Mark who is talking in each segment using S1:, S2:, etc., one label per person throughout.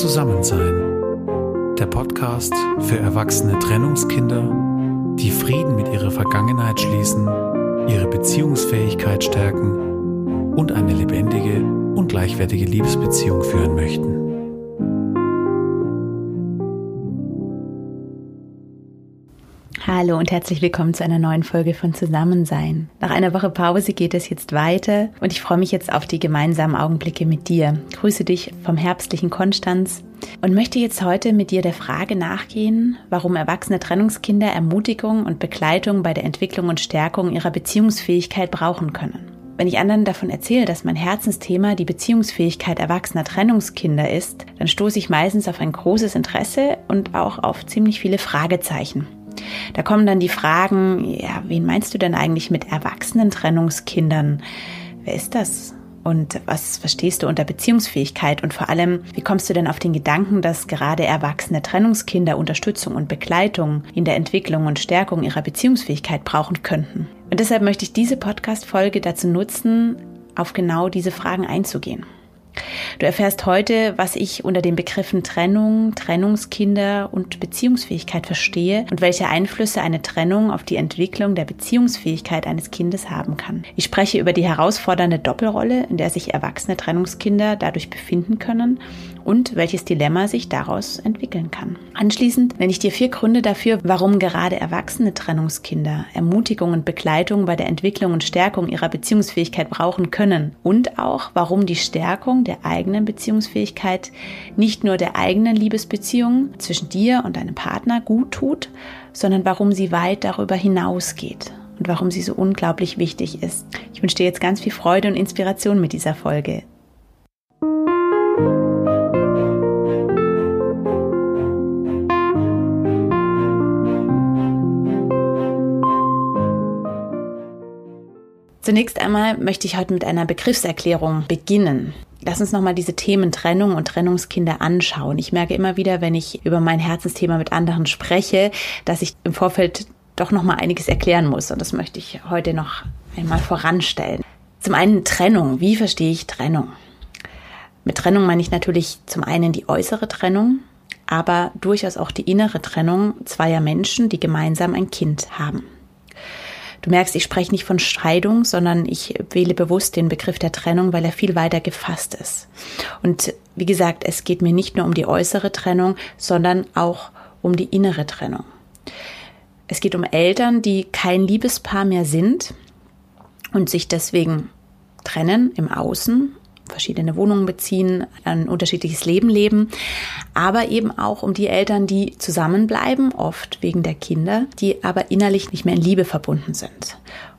S1: Zusammensein. Der Podcast für erwachsene Trennungskinder, die Frieden mit ihrer Vergangenheit schließen, ihre Beziehungsfähigkeit stärken und eine lebendige und gleichwertige Liebesbeziehung führen möchten.
S2: Hallo und herzlich willkommen zu einer neuen Folge von Zusammensein. Nach einer Woche Pause geht es jetzt weiter und ich freue mich jetzt auf die gemeinsamen Augenblicke mit dir. Grüße dich vom herbstlichen Konstanz und möchte jetzt heute mit dir der Frage nachgehen, warum erwachsene Trennungskinder Ermutigung und Begleitung bei der Entwicklung und Stärkung ihrer Beziehungsfähigkeit brauchen können. Wenn ich anderen davon erzähle, dass mein Herzensthema die Beziehungsfähigkeit erwachsener Trennungskinder ist, dann stoße ich meistens auf ein großes Interesse und auch auf ziemlich viele Fragezeichen. Da kommen dann die Fragen, ja, wen meinst du denn eigentlich mit erwachsenen Trennungskindern? Wer ist das? Und was verstehst du unter Beziehungsfähigkeit? Und vor allem, wie kommst du denn auf den Gedanken, dass gerade erwachsene Trennungskinder Unterstützung und Begleitung in der Entwicklung und Stärkung ihrer Beziehungsfähigkeit brauchen könnten? Und deshalb möchte ich diese Podcast-Folge dazu nutzen, auf genau diese Fragen einzugehen. Du erfährst heute, was ich unter den Begriffen Trennung, Trennungskinder und Beziehungsfähigkeit verstehe und welche Einflüsse eine Trennung auf die Entwicklung der Beziehungsfähigkeit eines Kindes haben kann. Ich spreche über die herausfordernde Doppelrolle, in der sich erwachsene Trennungskinder dadurch befinden können und welches Dilemma sich daraus entwickeln kann. Anschließend nenne ich dir vier Gründe dafür, warum gerade erwachsene Trennungskinder Ermutigung und Begleitung bei der Entwicklung und Stärkung ihrer Beziehungsfähigkeit brauchen können und auch warum die Stärkung der eigenen Beziehungsfähigkeit nicht nur der eigenen Liebesbeziehung zwischen dir und deinem Partner gut tut, sondern warum sie weit darüber hinausgeht und warum sie so unglaublich wichtig ist. Ich wünsche dir jetzt ganz viel Freude und Inspiration mit dieser Folge. Zunächst einmal möchte ich heute mit einer Begriffserklärung beginnen. Lass uns nochmal diese Themen Trennung und Trennungskinder anschauen. Ich merke immer wieder, wenn ich über mein Herzensthema mit anderen spreche, dass ich im Vorfeld doch nochmal einiges erklären muss. Und das möchte ich heute noch einmal voranstellen. Zum einen Trennung. Wie verstehe ich Trennung? Mit Trennung meine ich natürlich zum einen die äußere Trennung, aber durchaus auch die innere Trennung zweier Menschen, die gemeinsam ein Kind haben. Du merkst, ich spreche nicht von Scheidung, sondern ich wähle bewusst den Begriff der Trennung, weil er viel weiter gefasst ist. Und wie gesagt, es geht mir nicht nur um die äußere Trennung, sondern auch um die innere Trennung. Es geht um Eltern, die kein Liebespaar mehr sind und sich deswegen trennen im Außen verschiedene Wohnungen beziehen, ein unterschiedliches Leben leben, aber eben auch um die Eltern, die zusammenbleiben, oft wegen der Kinder, die aber innerlich nicht mehr in Liebe verbunden sind,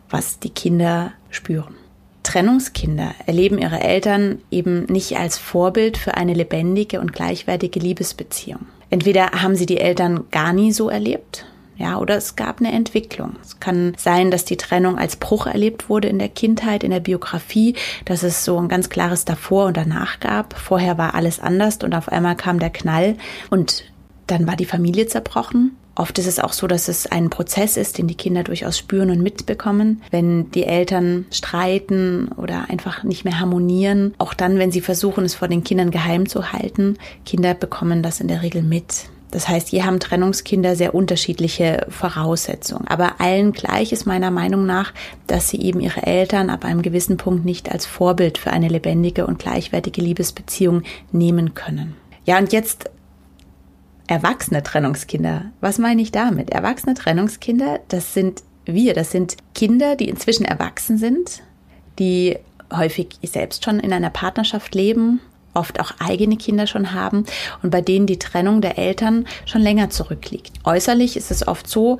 S2: was die Kinder spüren. Trennungskinder erleben ihre Eltern eben nicht als Vorbild für eine lebendige und gleichwertige Liebesbeziehung. Entweder haben sie die Eltern gar nie so erlebt, ja, oder es gab eine Entwicklung. Es kann sein, dass die Trennung als Bruch erlebt wurde in der Kindheit, in der Biografie, dass es so ein ganz klares davor und danach gab. Vorher war alles anders und auf einmal kam der Knall und dann war die Familie zerbrochen. Oft ist es auch so, dass es ein Prozess ist, den die Kinder durchaus spüren und mitbekommen, wenn die Eltern streiten oder einfach nicht mehr harmonieren. Auch dann, wenn sie versuchen, es vor den Kindern geheim zu halten. Kinder bekommen das in der Regel mit. Das heißt, hier haben Trennungskinder sehr unterschiedliche Voraussetzungen. Aber allen gleich ist meiner Meinung nach, dass sie eben ihre Eltern ab einem gewissen Punkt nicht als Vorbild für eine lebendige und gleichwertige Liebesbeziehung nehmen können. Ja, und jetzt erwachsene Trennungskinder. Was meine ich damit? Erwachsene Trennungskinder, das sind wir, das sind Kinder, die inzwischen erwachsen sind, die häufig selbst schon in einer Partnerschaft leben oft auch eigene Kinder schon haben und bei denen die Trennung der Eltern schon länger zurückliegt. Äußerlich ist es oft so,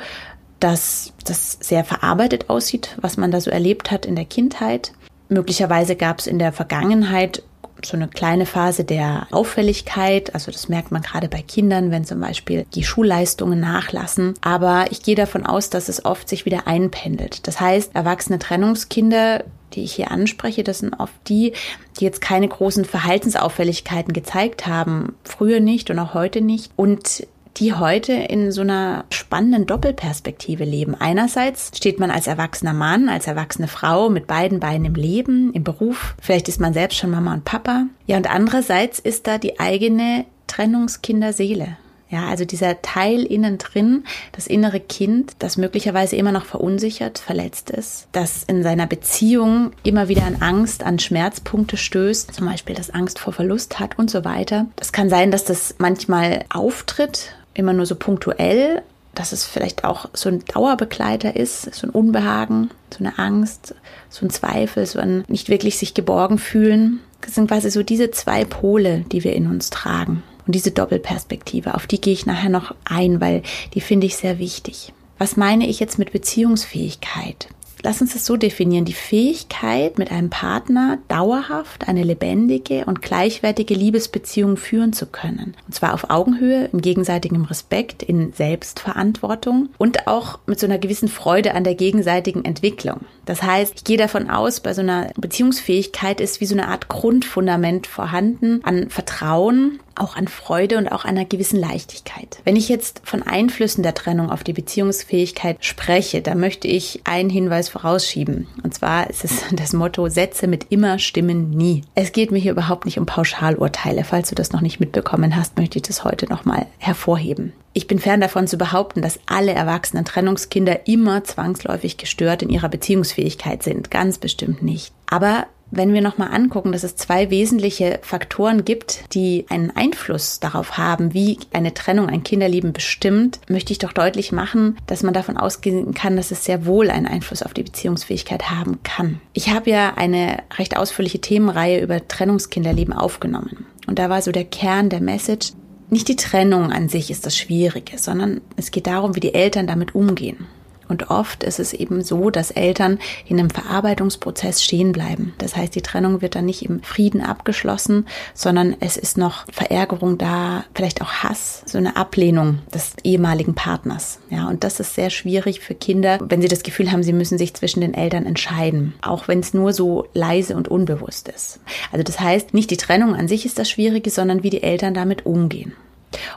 S2: dass das sehr verarbeitet aussieht, was man da so erlebt hat in der Kindheit. Möglicherweise gab es in der Vergangenheit so eine kleine Phase der Auffälligkeit. Also das merkt man gerade bei Kindern, wenn zum Beispiel die Schulleistungen nachlassen. Aber ich gehe davon aus, dass es oft sich wieder einpendelt. Das heißt, erwachsene Trennungskinder die ich hier anspreche, das sind oft die, die jetzt keine großen Verhaltensauffälligkeiten gezeigt haben, früher nicht und auch heute nicht und die heute in so einer spannenden Doppelperspektive leben. Einerseits steht man als erwachsener Mann, als erwachsene Frau mit beiden Beinen im Leben, im Beruf. Vielleicht ist man selbst schon Mama und Papa. Ja, und andererseits ist da die eigene Trennungskinderseele. Ja, also dieser Teil innen drin, das innere Kind, das möglicherweise immer noch verunsichert, verletzt ist, das in seiner Beziehung immer wieder an Angst, an Schmerzpunkte stößt, zum Beispiel das Angst vor Verlust hat und so weiter. Das kann sein, dass das manchmal auftritt, immer nur so punktuell, dass es vielleicht auch so ein Dauerbegleiter ist, so ein Unbehagen, so eine Angst, so ein Zweifel, so ein nicht wirklich sich geborgen fühlen. Das sind quasi so diese zwei Pole, die wir in uns tragen. Und diese Doppelperspektive, auf die gehe ich nachher noch ein, weil die finde ich sehr wichtig. Was meine ich jetzt mit Beziehungsfähigkeit? Lass uns es so definieren. Die Fähigkeit, mit einem Partner dauerhaft eine lebendige und gleichwertige Liebesbeziehung führen zu können. Und zwar auf Augenhöhe, in gegenseitigem Respekt, in Selbstverantwortung und auch mit so einer gewissen Freude an der gegenseitigen Entwicklung. Das heißt, ich gehe davon aus, bei so einer Beziehungsfähigkeit ist wie so eine Art Grundfundament vorhanden an Vertrauen, auch an Freude und auch einer gewissen Leichtigkeit. Wenn ich jetzt von Einflüssen der Trennung auf die Beziehungsfähigkeit spreche, da möchte ich einen Hinweis vorausschieben. Und zwar ist es das Motto, Sätze mit immer stimmen nie. Es geht mir hier überhaupt nicht um Pauschalurteile. Falls du das noch nicht mitbekommen hast, möchte ich das heute nochmal hervorheben. Ich bin fern davon zu behaupten, dass alle erwachsenen Trennungskinder immer zwangsläufig gestört in ihrer Beziehungsfähigkeit sind. Ganz bestimmt nicht. Aber wenn wir nochmal angucken, dass es zwei wesentliche Faktoren gibt, die einen Einfluss darauf haben, wie eine Trennung ein Kinderleben bestimmt, möchte ich doch deutlich machen, dass man davon ausgehen kann, dass es sehr wohl einen Einfluss auf die Beziehungsfähigkeit haben kann. Ich habe ja eine recht ausführliche Themenreihe über Trennungskinderleben aufgenommen. Und da war so der Kern der Message, nicht die Trennung an sich ist das Schwierige, sondern es geht darum, wie die Eltern damit umgehen. Und oft ist es eben so, dass Eltern in einem Verarbeitungsprozess stehen bleiben. Das heißt, die Trennung wird dann nicht im Frieden abgeschlossen, sondern es ist noch Verärgerung da, vielleicht auch Hass, so eine Ablehnung des ehemaligen Partners. Ja, und das ist sehr schwierig für Kinder, wenn sie das Gefühl haben, sie müssen sich zwischen den Eltern entscheiden, auch wenn es nur so leise und unbewusst ist. Also das heißt, nicht die Trennung an sich ist das Schwierige, sondern wie die Eltern damit umgehen.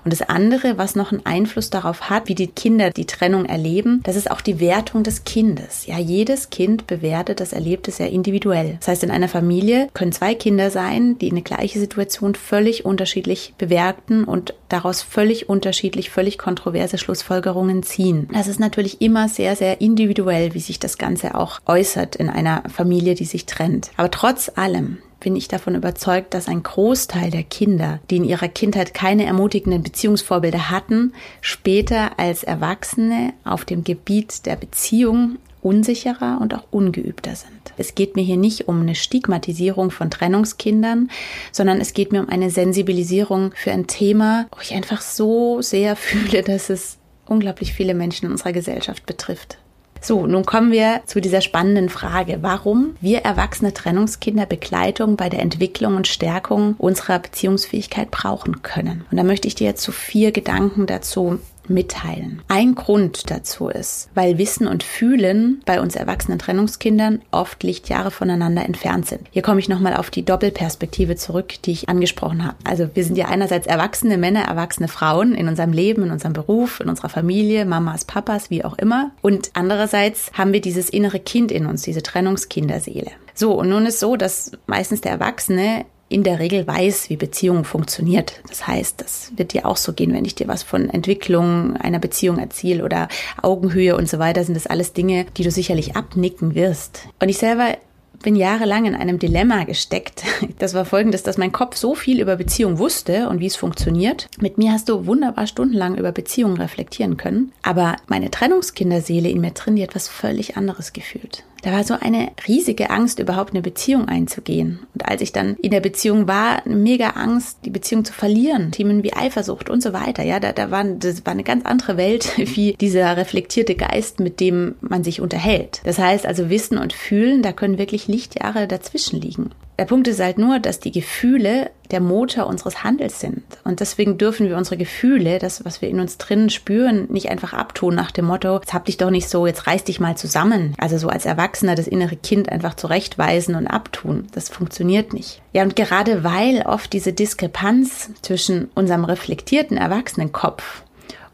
S2: Und das andere, was noch einen Einfluss darauf hat, wie die Kinder die Trennung erleben, das ist auch die Wertung des Kindes. Ja, jedes Kind bewertet das Erlebte sehr individuell. Das heißt, in einer Familie können zwei Kinder sein, die eine gleiche Situation völlig unterschiedlich bewerten und daraus völlig unterschiedlich, völlig kontroverse Schlussfolgerungen ziehen. Das ist natürlich immer sehr, sehr individuell, wie sich das Ganze auch äußert in einer Familie, die sich trennt. Aber trotz allem, bin ich davon überzeugt, dass ein Großteil der Kinder, die in ihrer Kindheit keine ermutigenden Beziehungsvorbilder hatten, später als Erwachsene auf dem Gebiet der Beziehung unsicherer und auch ungeübter sind. Es geht mir hier nicht um eine Stigmatisierung von Trennungskindern, sondern es geht mir um eine Sensibilisierung für ein Thema, wo ich einfach so sehr fühle, dass es unglaublich viele Menschen in unserer Gesellschaft betrifft. So, nun kommen wir zu dieser spannenden Frage, warum wir erwachsene Trennungskinder Begleitung bei der Entwicklung und Stärkung unserer Beziehungsfähigkeit brauchen können. Und da möchte ich dir jetzt so vier Gedanken dazu mitteilen. Ein Grund dazu ist, weil Wissen und Fühlen bei uns erwachsenen Trennungskindern oft Lichtjahre voneinander entfernt sind. Hier komme ich nochmal auf die Doppelperspektive zurück, die ich angesprochen habe. Also wir sind ja einerseits erwachsene Männer, erwachsene Frauen in unserem Leben, in unserem Beruf, in unserer Familie, Mamas, Papas, wie auch immer. Und andererseits haben wir dieses innere Kind in uns, diese Trennungskinderseele. So, und nun ist so, dass meistens der Erwachsene in der Regel weiß, wie Beziehung funktioniert. Das heißt, das wird dir auch so gehen, wenn ich dir was von Entwicklung einer Beziehung erzähle oder Augenhöhe und so weiter, sind das alles Dinge, die du sicherlich abnicken wirst. Und ich selber bin jahrelang in einem Dilemma gesteckt. Das war folgendes, dass mein Kopf so viel über Beziehung wusste und wie es funktioniert. Mit mir hast du wunderbar stundenlang über Beziehungen reflektieren können. Aber meine Trennungskinderseele in mir drin, die etwas völlig anderes gefühlt. Da war so eine riesige Angst, überhaupt eine Beziehung einzugehen. Und als ich dann in der Beziehung war, mega Angst, die Beziehung zu verlieren. Themen wie Eifersucht und so weiter. Ja, da, da war, das war eine ganz andere Welt wie dieser reflektierte Geist, mit dem man sich unterhält. Das heißt also Wissen und Fühlen, da können wirklich Lichtjahre dazwischen liegen. Der Punkt ist halt nur, dass die Gefühle der Motor unseres Handels sind. Und deswegen dürfen wir unsere Gefühle, das, was wir in uns drinnen spüren, nicht einfach abtun nach dem Motto, jetzt hab dich doch nicht so, jetzt reiß dich mal zusammen. Also so als Erwachsener das innere Kind einfach zurechtweisen und abtun. Das funktioniert nicht. Ja, und gerade weil oft diese Diskrepanz zwischen unserem reflektierten Erwachsenenkopf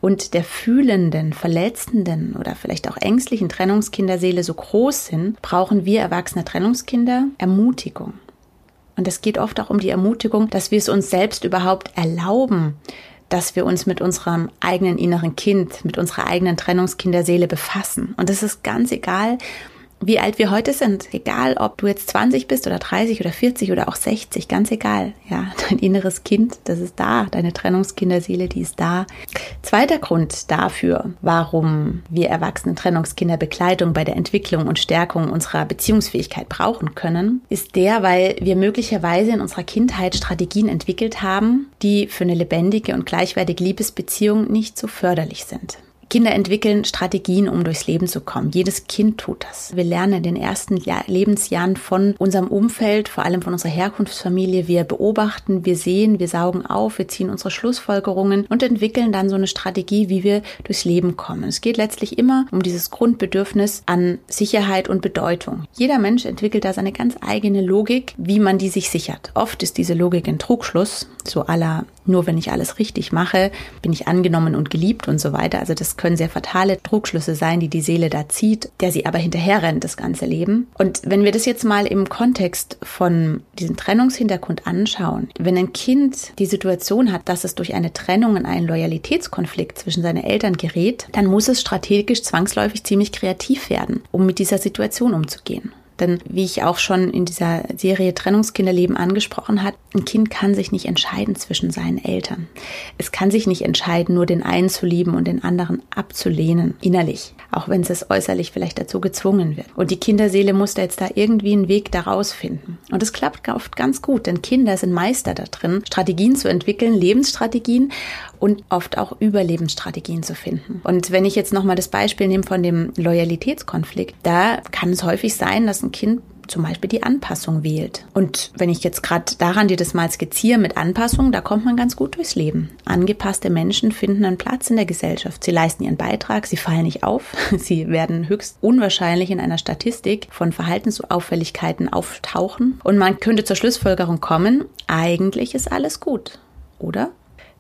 S2: und der fühlenden, verletzenden oder vielleicht auch ängstlichen Trennungskinderseele so groß sind, brauchen wir erwachsene Trennungskinder Ermutigung. Und es geht oft auch um die Ermutigung, dass wir es uns selbst überhaupt erlauben, dass wir uns mit unserem eigenen inneren Kind, mit unserer eigenen Trennungskinderseele befassen. Und es ist ganz egal, wie alt wir heute sind, egal ob du jetzt 20 bist oder 30 oder 40 oder auch 60, ganz egal. Ja, dein inneres Kind, das ist da, deine Trennungskinderseele, die ist da. Zweiter Grund dafür, warum wir erwachsene Trennungskinder Begleitung bei der Entwicklung und Stärkung unserer Beziehungsfähigkeit brauchen können, ist der, weil wir möglicherweise in unserer Kindheit Strategien entwickelt haben, die für eine lebendige und gleichwertige Liebesbeziehung nicht so förderlich sind. Kinder entwickeln Strategien, um durchs Leben zu kommen. Jedes Kind tut das. Wir lernen in den ersten Lebensjahren von unserem Umfeld, vor allem von unserer Herkunftsfamilie. Wir beobachten, wir sehen, wir saugen auf, wir ziehen unsere Schlussfolgerungen und entwickeln dann so eine Strategie, wie wir durchs Leben kommen. Es geht letztlich immer um dieses Grundbedürfnis an Sicherheit und Bedeutung. Jeder Mensch entwickelt da seine ganz eigene Logik, wie man die sich sichert. Oft ist diese Logik ein Trugschluss, so aller nur wenn ich alles richtig mache, bin ich angenommen und geliebt und so weiter. Also das können sehr fatale Trugschlüsse sein, die die Seele da zieht, der sie aber hinterher rennt das ganze Leben. Und wenn wir das jetzt mal im Kontext von diesem Trennungshintergrund anschauen, wenn ein Kind die Situation hat, dass es durch eine Trennung in einen Loyalitätskonflikt zwischen seinen Eltern gerät, dann muss es strategisch zwangsläufig ziemlich kreativ werden, um mit dieser Situation umzugehen. Denn wie ich auch schon in dieser Serie Trennungskinderleben angesprochen hat, ein Kind kann sich nicht entscheiden zwischen seinen Eltern. Es kann sich nicht entscheiden, nur den einen zu lieben und den anderen abzulehnen, innerlich, auch wenn es äußerlich vielleicht dazu gezwungen wird. Und die Kinderseele muss da jetzt da irgendwie einen Weg daraus finden. Und es klappt oft ganz gut, denn Kinder sind Meister da drin, Strategien zu entwickeln, Lebensstrategien und oft auch Überlebensstrategien zu finden. Und wenn ich jetzt nochmal das Beispiel nehme von dem Loyalitätskonflikt, da kann es häufig sein, dass ein Kind zum Beispiel die Anpassung wählt. Und wenn ich jetzt gerade daran dir das mal skizziere mit Anpassung, da kommt man ganz gut durchs Leben. Angepasste Menschen finden einen Platz in der Gesellschaft. Sie leisten ihren Beitrag, sie fallen nicht auf, sie werden höchst unwahrscheinlich in einer Statistik von Verhaltensauffälligkeiten auftauchen. Und man könnte zur Schlussfolgerung kommen, eigentlich ist alles gut, oder?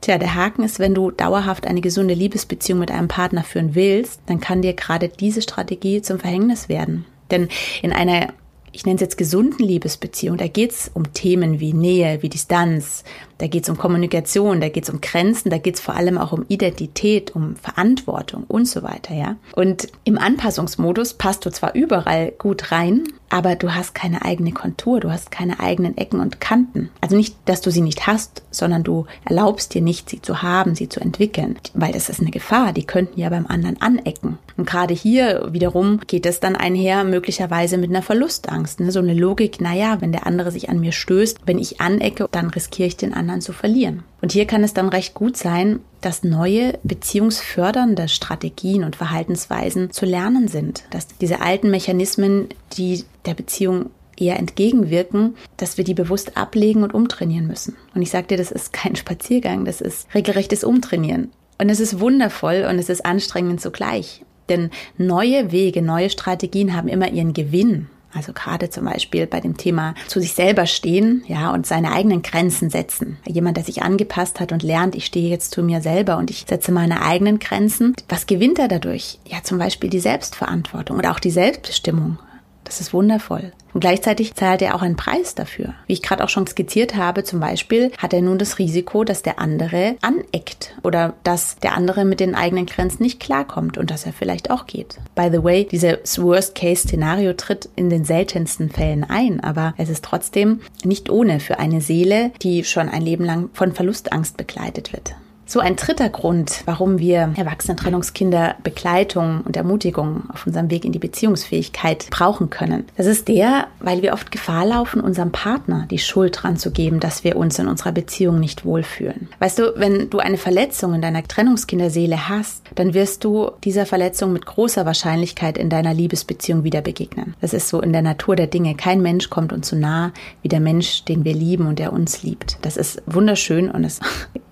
S2: Tja, der Haken ist, wenn du dauerhaft eine gesunde Liebesbeziehung mit einem Partner führen willst, dann kann dir gerade diese Strategie zum Verhängnis werden. Denn in einer ich nenne es jetzt gesunden Liebesbeziehung, da geht es um Themen wie Nähe, wie Distanz, da geht es um Kommunikation, da geht es um Grenzen, da geht es vor allem auch um Identität, um Verantwortung und so weiter, ja. Und im Anpassungsmodus passt du zwar überall gut rein, aber du hast keine eigene Kontur, du hast keine eigenen Ecken und Kanten. Also nicht, dass du sie nicht hast, sondern du erlaubst dir nicht, sie zu haben, sie zu entwickeln, weil das ist eine Gefahr, die könnten ja beim anderen anecken. Und gerade hier wiederum geht es dann einher möglicherweise mit einer Verlustangst, ne? so eine Logik, naja, wenn der andere sich an mir stößt, wenn ich anecke, dann riskiere ich den anderen anderen zu verlieren. Und hier kann es dann recht gut sein, dass neue beziehungsfördernde Strategien und Verhaltensweisen zu lernen sind, dass diese alten Mechanismen, die der Beziehung eher entgegenwirken, dass wir die bewusst ablegen und umtrainieren müssen. Und ich sage dir, das ist kein Spaziergang, das ist regelrechtes Umtrainieren. Und es ist wundervoll und es ist anstrengend zugleich. Denn neue Wege, neue Strategien haben immer ihren Gewinn. Also gerade zum Beispiel bei dem Thema zu sich selber stehen, ja, und seine eigenen Grenzen setzen. Jemand, der sich angepasst hat und lernt, ich stehe jetzt zu mir selber und ich setze meine eigenen Grenzen. Was gewinnt er dadurch? Ja, zum Beispiel die Selbstverantwortung oder auch die Selbstbestimmung. Das ist wundervoll. Und gleichzeitig zahlt er auch einen Preis dafür. Wie ich gerade auch schon skizziert habe, zum Beispiel hat er nun das Risiko, dass der andere aneckt oder dass der andere mit den eigenen Grenzen nicht klarkommt und dass er vielleicht auch geht. By the way, dieses Worst-Case-Szenario tritt in den seltensten Fällen ein, aber es ist trotzdem nicht ohne für eine Seele, die schon ein Leben lang von Verlustangst begleitet wird. So ein dritter Grund, warum wir Erwachsenen-Trennungskinder Begleitung und Ermutigung auf unserem Weg in die Beziehungsfähigkeit brauchen können. Das ist der, weil wir oft Gefahr laufen, unserem Partner die Schuld dran zu geben, dass wir uns in unserer Beziehung nicht wohlfühlen. Weißt du, wenn du eine Verletzung in deiner Trennungskinderseele hast, dann wirst du dieser Verletzung mit großer Wahrscheinlichkeit in deiner Liebesbeziehung wieder begegnen. Das ist so in der Natur der Dinge. Kein Mensch kommt uns so nah wie der Mensch, den wir lieben und der uns liebt. Das ist wunderschön und es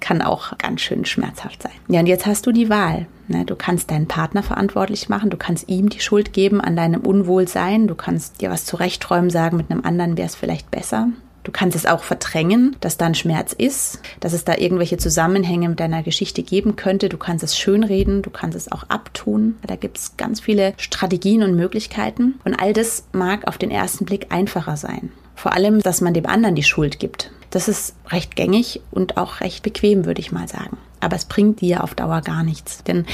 S2: kann auch ganz schön schmerzhaft sein. Ja, und jetzt hast du die Wahl. Ne? Du kannst deinen Partner verantwortlich machen, du kannst ihm die Schuld geben an deinem Unwohlsein, du kannst dir was zurechträumen, sagen, mit einem anderen wäre es vielleicht besser. Du kannst es auch verdrängen, dass da ein Schmerz ist, dass es da irgendwelche Zusammenhänge mit deiner Geschichte geben könnte. Du kannst es schönreden, du kannst es auch abtun. Da gibt es ganz viele Strategien und Möglichkeiten. Und all das mag auf den ersten Blick einfacher sein. Vor allem, dass man dem anderen die Schuld gibt. Das ist recht gängig und auch recht bequem, würde ich mal sagen. Aber es bringt dir auf Dauer gar nichts. Denn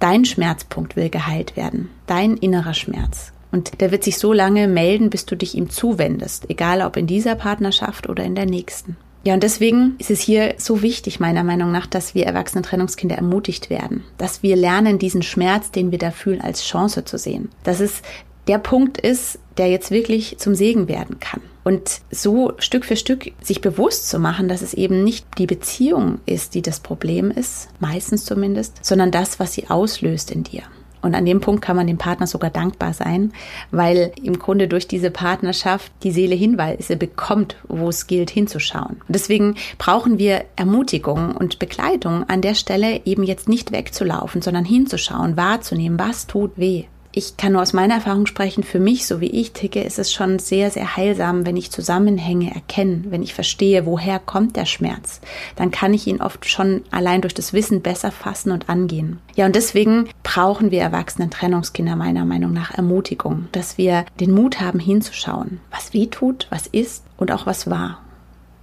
S2: dein Schmerzpunkt will geheilt werden. Dein innerer Schmerz. Und der wird sich so lange melden, bis du dich ihm zuwendest, egal ob in dieser Partnerschaft oder in der nächsten. Ja, und deswegen ist es hier so wichtig, meiner Meinung nach, dass wir erwachsene Trennungskinder ermutigt werden, dass wir lernen, diesen Schmerz, den wir da fühlen, als Chance zu sehen. Dass es der Punkt ist, der jetzt wirklich zum Segen werden kann. Und so Stück für Stück sich bewusst zu machen, dass es eben nicht die Beziehung ist, die das Problem ist, meistens zumindest, sondern das, was sie auslöst in dir. Und an dem Punkt kann man dem Partner sogar dankbar sein, weil im Grunde durch diese Partnerschaft die Seele Hinweise bekommt, wo es gilt hinzuschauen. Deswegen brauchen wir Ermutigung und Begleitung an der Stelle eben jetzt nicht wegzulaufen, sondern hinzuschauen, wahrzunehmen, was tut weh ich kann nur aus meiner Erfahrung sprechen, für mich, so wie ich ticke, ist es schon sehr, sehr heilsam, wenn ich Zusammenhänge erkenne, wenn ich verstehe, woher kommt der Schmerz. Dann kann ich ihn oft schon allein durch das Wissen besser fassen und angehen. Ja, und deswegen brauchen wir erwachsenen Trennungskinder meiner Meinung nach Ermutigung, dass wir den Mut haben hinzuschauen, was weh tut, was ist und auch was war.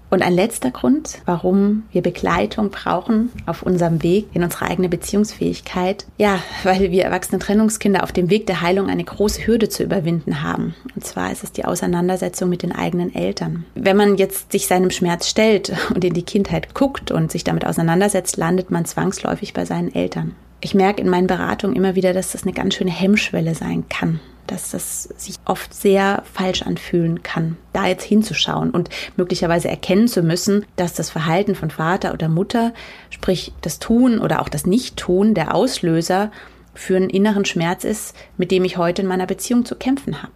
S2: Und ein letzter Grund, warum wir Begleitung brauchen auf unserem Weg in unsere eigene Beziehungsfähigkeit. Ja, weil wir erwachsene Trennungskinder auf dem Weg der Heilung eine große Hürde zu überwinden haben. Und zwar ist es die Auseinandersetzung mit den eigenen Eltern. Wenn man jetzt sich seinem Schmerz stellt und in die Kindheit guckt und sich damit auseinandersetzt, landet man zwangsläufig bei seinen Eltern. Ich merke in meinen Beratungen immer wieder, dass das eine ganz schöne Hemmschwelle sein kann dass das sich oft sehr falsch anfühlen kann, da jetzt hinzuschauen und möglicherweise erkennen zu müssen, dass das Verhalten von Vater oder Mutter, sprich das Tun oder auch das Nicht-Tun der Auslöser für einen inneren Schmerz ist, mit dem ich heute in meiner Beziehung zu kämpfen habe.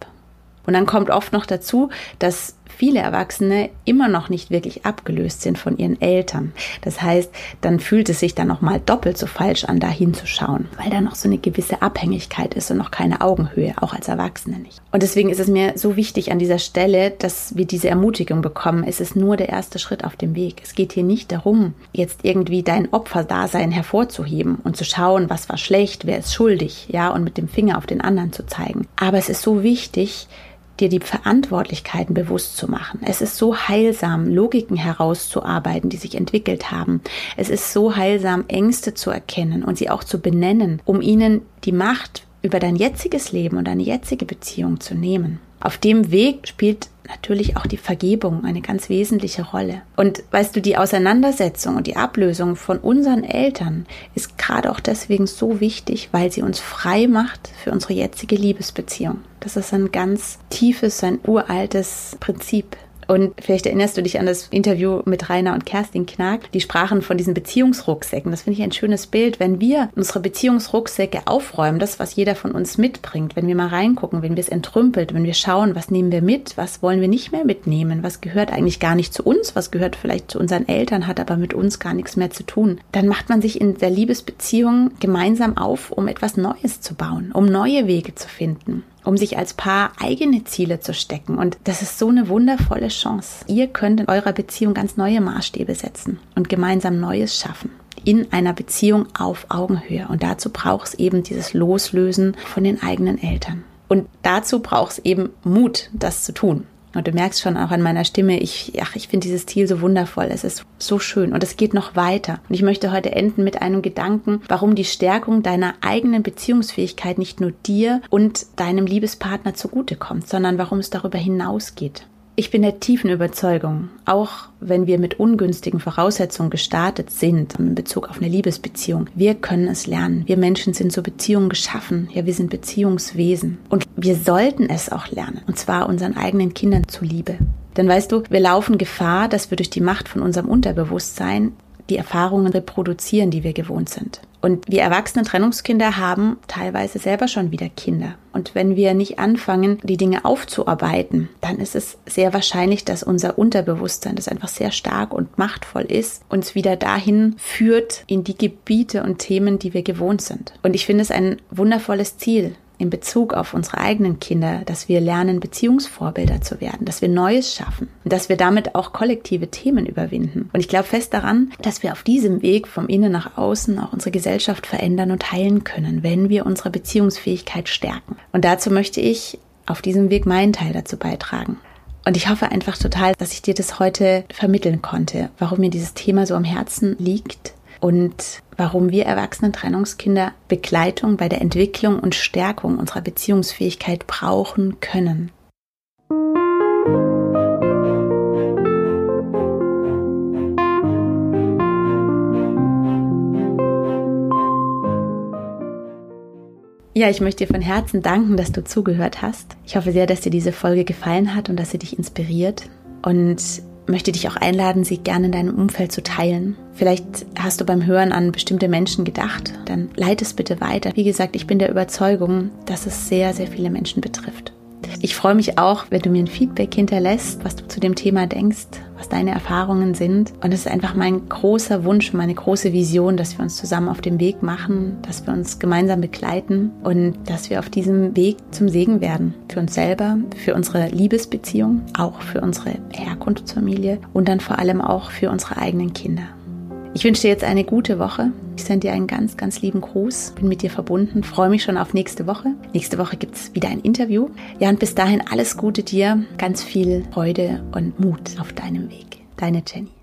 S2: Und dann kommt oft noch dazu, dass viele Erwachsene immer noch nicht wirklich abgelöst sind von ihren Eltern. Das heißt, dann fühlt es sich dann noch mal doppelt so falsch an, da hinzuschauen, weil da noch so eine gewisse Abhängigkeit ist und noch keine Augenhöhe, auch als Erwachsene nicht. Und deswegen ist es mir so wichtig an dieser Stelle, dass wir diese Ermutigung bekommen. Es ist nur der erste Schritt auf dem Weg. Es geht hier nicht darum, jetzt irgendwie dein Opferdasein hervorzuheben und zu schauen, was war schlecht, wer ist schuldig, ja, und mit dem Finger auf den anderen zu zeigen. Aber es ist so wichtig, dir die Verantwortlichkeiten bewusst zu machen. Es ist so heilsam, Logiken herauszuarbeiten, die sich entwickelt haben. Es ist so heilsam, Ängste zu erkennen und sie auch zu benennen, um ihnen die Macht über dein jetziges Leben und deine jetzige Beziehung zu nehmen. Auf dem Weg spielt natürlich auch die Vergebung eine ganz wesentliche Rolle. Und weißt du, die Auseinandersetzung und die Ablösung von unseren Eltern ist gerade auch deswegen so wichtig, weil sie uns frei macht für unsere jetzige Liebesbeziehung. Das ist ein ganz tiefes, ein uraltes Prinzip. Und vielleicht erinnerst du dich an das Interview mit Rainer und Kerstin Knack. Die sprachen von diesen Beziehungsrucksäcken. Das finde ich ein schönes Bild. Wenn wir unsere Beziehungsrucksäcke aufräumen, das, was jeder von uns mitbringt, wenn wir mal reingucken, wenn wir es entrümpelt, wenn wir schauen, was nehmen wir mit, was wollen wir nicht mehr mitnehmen, was gehört eigentlich gar nicht zu uns, was gehört vielleicht zu unseren Eltern, hat aber mit uns gar nichts mehr zu tun, dann macht man sich in der Liebesbeziehung gemeinsam auf, um etwas Neues zu bauen, um neue Wege zu finden um sich als Paar eigene Ziele zu stecken. Und das ist so eine wundervolle Chance. Ihr könnt in eurer Beziehung ganz neue Maßstäbe setzen und gemeinsam Neues schaffen. In einer Beziehung auf Augenhöhe. Und dazu braucht es eben dieses Loslösen von den eigenen Eltern. Und dazu braucht es eben Mut, das zu tun. Und du merkst schon auch an meiner Stimme, ich, ach, ich finde dieses Ziel so wundervoll. Es ist so schön und es geht noch weiter. Und ich möchte heute enden mit einem Gedanken, warum die Stärkung deiner eigenen Beziehungsfähigkeit nicht nur dir und deinem Liebespartner zugutekommt, sondern warum es darüber hinausgeht. Ich bin der tiefen Überzeugung, auch wenn wir mit ungünstigen Voraussetzungen gestartet sind in Bezug auf eine Liebesbeziehung, wir können es lernen. Wir Menschen sind zur Beziehung geschaffen. Ja, wir sind Beziehungswesen. Und wir sollten es auch lernen. Und zwar unseren eigenen Kindern zuliebe. Denn weißt du, wir laufen Gefahr, dass wir durch die Macht von unserem Unterbewusstsein die Erfahrungen reproduzieren, die wir gewohnt sind. Und wir erwachsenen Trennungskinder haben teilweise selber schon wieder Kinder. Und wenn wir nicht anfangen, die Dinge aufzuarbeiten, dann ist es sehr wahrscheinlich, dass unser Unterbewusstsein, das einfach sehr stark und machtvoll ist, uns wieder dahin führt in die Gebiete und Themen, die wir gewohnt sind. Und ich finde es ein wundervolles Ziel, in Bezug auf unsere eigenen Kinder, dass wir lernen, Beziehungsvorbilder zu werden, dass wir Neues schaffen und dass wir damit auch kollektive Themen überwinden. Und ich glaube fest daran, dass wir auf diesem Weg vom Innen nach außen auch unsere Gesellschaft verändern und heilen können, wenn wir unsere Beziehungsfähigkeit stärken. Und dazu möchte ich auf diesem Weg meinen Teil dazu beitragen. Und ich hoffe einfach total, dass ich dir das heute vermitteln konnte, warum mir dieses Thema so am Herzen liegt und warum wir erwachsenen Trennungskinder Begleitung bei der Entwicklung und Stärkung unserer Beziehungsfähigkeit brauchen können. Ja, ich möchte dir von Herzen danken, dass du zugehört hast. Ich hoffe sehr, dass dir diese Folge gefallen hat und dass sie dich inspiriert. Und möchte dich auch einladen, sie gerne in deinem Umfeld zu teilen. Vielleicht hast du beim Hören an bestimmte Menschen gedacht, dann leite es bitte weiter. Wie gesagt, ich bin der Überzeugung, dass es sehr, sehr viele Menschen betrifft. Ich freue mich auch, wenn du mir ein Feedback hinterlässt, was du zu dem Thema denkst, was deine Erfahrungen sind. Und es ist einfach mein großer Wunsch, meine große Vision, dass wir uns zusammen auf dem Weg machen, dass wir uns gemeinsam begleiten und dass wir auf diesem Weg zum Segen werden. Für uns selber, für unsere Liebesbeziehung, auch für unsere Herkunftsfamilie und dann vor allem auch für unsere eigenen Kinder. Ich wünsche dir jetzt eine gute Woche. Ich sende dir einen ganz, ganz lieben Gruß. Bin mit dir verbunden. Freue mich schon auf nächste Woche. Nächste Woche gibt es wieder ein Interview. Ja, und bis dahin alles Gute dir. Ganz viel Freude und Mut auf deinem Weg. Deine Jenny.